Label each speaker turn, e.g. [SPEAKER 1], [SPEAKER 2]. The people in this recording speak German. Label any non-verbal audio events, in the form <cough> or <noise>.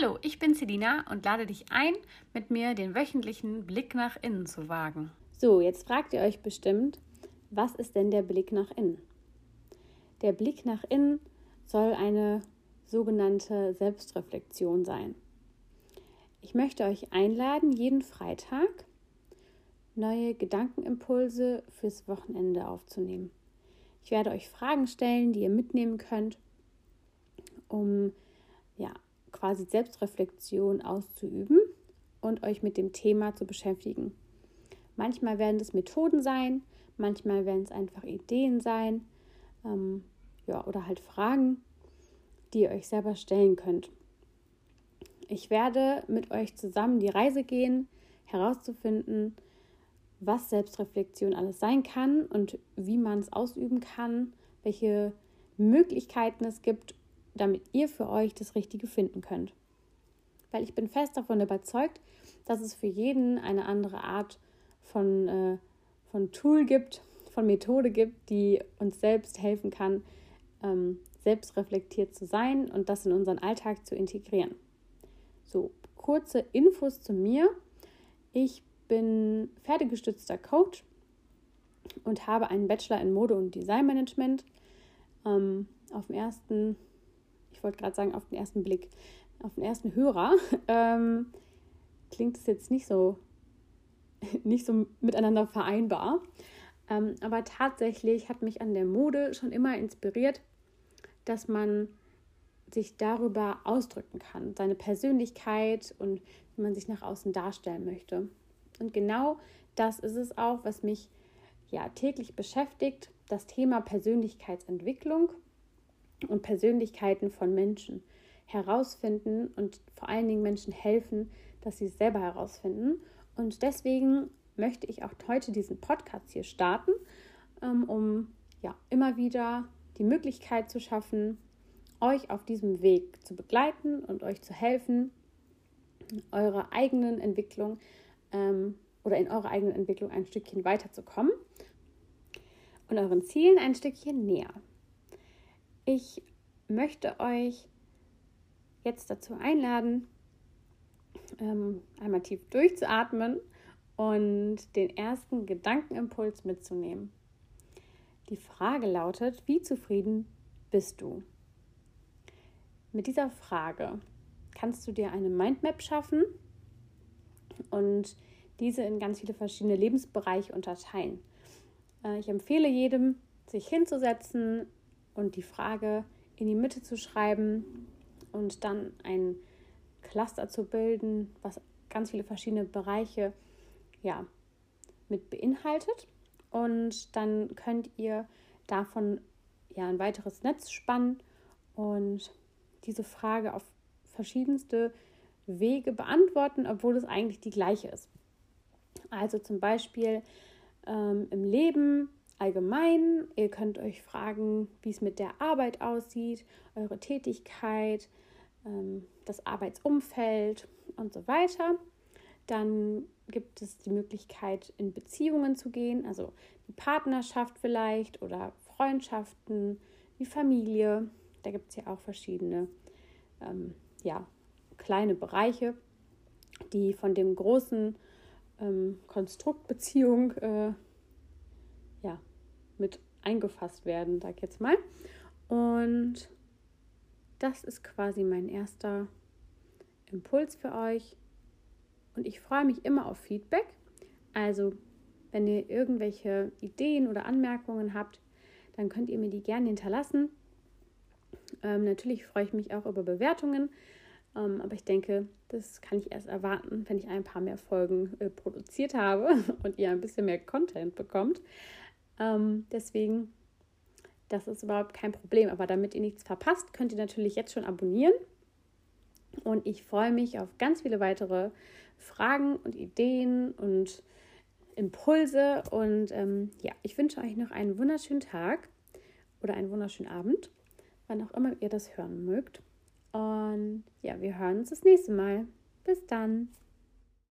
[SPEAKER 1] Hallo, ich bin Selina und lade dich ein, mit mir den wöchentlichen Blick nach innen zu wagen.
[SPEAKER 2] So, jetzt fragt ihr euch bestimmt, was ist denn der Blick nach innen? Der Blick nach innen soll eine sogenannte Selbstreflexion sein. Ich möchte euch einladen, jeden Freitag neue Gedankenimpulse fürs Wochenende aufzunehmen. Ich werde euch Fragen stellen, die ihr mitnehmen könnt, um ja, quasi Selbstreflexion auszuüben und euch mit dem Thema zu beschäftigen. Manchmal werden es Methoden sein, manchmal werden es einfach Ideen sein ähm, ja, oder halt Fragen, die ihr euch selber stellen könnt. Ich werde mit euch zusammen die Reise gehen, herauszufinden, was Selbstreflexion alles sein kann und wie man es ausüben kann, welche Möglichkeiten es gibt, damit ihr für euch das Richtige finden könnt. Weil ich bin fest davon überzeugt, dass es für jeden eine andere Art von, äh, von Tool gibt, von Methode gibt, die uns selbst helfen kann, ähm, selbstreflektiert zu sein und das in unseren Alltag zu integrieren. So, kurze Infos zu mir. Ich bin pferdegestützter Coach und habe einen Bachelor in Mode- und Designmanagement. Ähm, auf dem ersten, ich wollte gerade sagen, auf den ersten Blick, auf den ersten Hörer, <laughs> ähm, klingt es jetzt nicht so, <laughs> nicht so miteinander vereinbar. Ähm, aber tatsächlich hat mich an der Mode schon immer inspiriert, dass man sich darüber ausdrücken kann, seine Persönlichkeit und wie man sich nach außen darstellen möchte. Und genau das ist es auch, was mich ja täglich beschäftigt, das Thema Persönlichkeitsentwicklung und Persönlichkeiten von Menschen herausfinden und vor allen Dingen Menschen helfen, dass sie es selber herausfinden. Und deswegen möchte ich auch heute diesen Podcast hier starten, ähm, um ja immer wieder die Möglichkeit zu schaffen, euch auf diesem Weg zu begleiten und euch zu helfen, eure eigenen Entwicklung ähm, oder in eurer eigenen Entwicklung ein Stückchen weiterzukommen und euren Zielen ein Stückchen näher. Ich möchte euch jetzt dazu einladen, ähm, einmal tief durchzuatmen und den ersten Gedankenimpuls mitzunehmen. Die Frage lautet, wie zufrieden bist du? Mit dieser Frage kannst du dir eine Mindmap schaffen und diese in ganz viele verschiedene Lebensbereiche unterteilen. Äh, ich empfehle jedem, sich hinzusetzen und die Frage in die Mitte zu schreiben und dann ein Cluster zu bilden, was ganz viele verschiedene Bereiche ja, mit beinhaltet. Und dann könnt ihr davon ja ein weiteres Netz spannen und diese Frage auf verschiedenste Wege beantworten, obwohl es eigentlich die gleiche ist. Also zum Beispiel ähm, im Leben allgemein. Ihr könnt euch fragen, wie es mit der Arbeit aussieht, eure Tätigkeit, ähm, das Arbeitsumfeld und so weiter. Dann gibt es die Möglichkeit, in Beziehungen zu gehen, also die Partnerschaft vielleicht oder Freundschaften, die Familie. Da gibt es ja auch verschiedene ähm, ja, kleine Bereiche, die von dem großen ähm, Konstrukt Beziehung äh, mit eingefasst werden, sag ich jetzt mal. Und das ist quasi mein erster Impuls für euch. Und ich freue mich immer auf Feedback. Also, wenn ihr irgendwelche Ideen oder Anmerkungen habt, dann könnt ihr mir die gerne hinterlassen. Ähm, natürlich freue ich mich auch über Bewertungen. Ähm, aber ich denke, das kann ich erst erwarten, wenn ich ein paar mehr Folgen äh, produziert habe <laughs> und ihr ein bisschen mehr Content bekommt. Ähm, deswegen, das ist überhaupt kein Problem. Aber damit ihr nichts verpasst, könnt ihr natürlich jetzt schon abonnieren. Und ich freue mich auf ganz viele weitere Fragen und Ideen und Impulse. Und ähm, ja, ich wünsche euch noch einen wunderschönen Tag oder einen wunderschönen Abend, wann auch immer ihr das hören mögt. Und ja, wir hören uns das nächste Mal. Bis dann.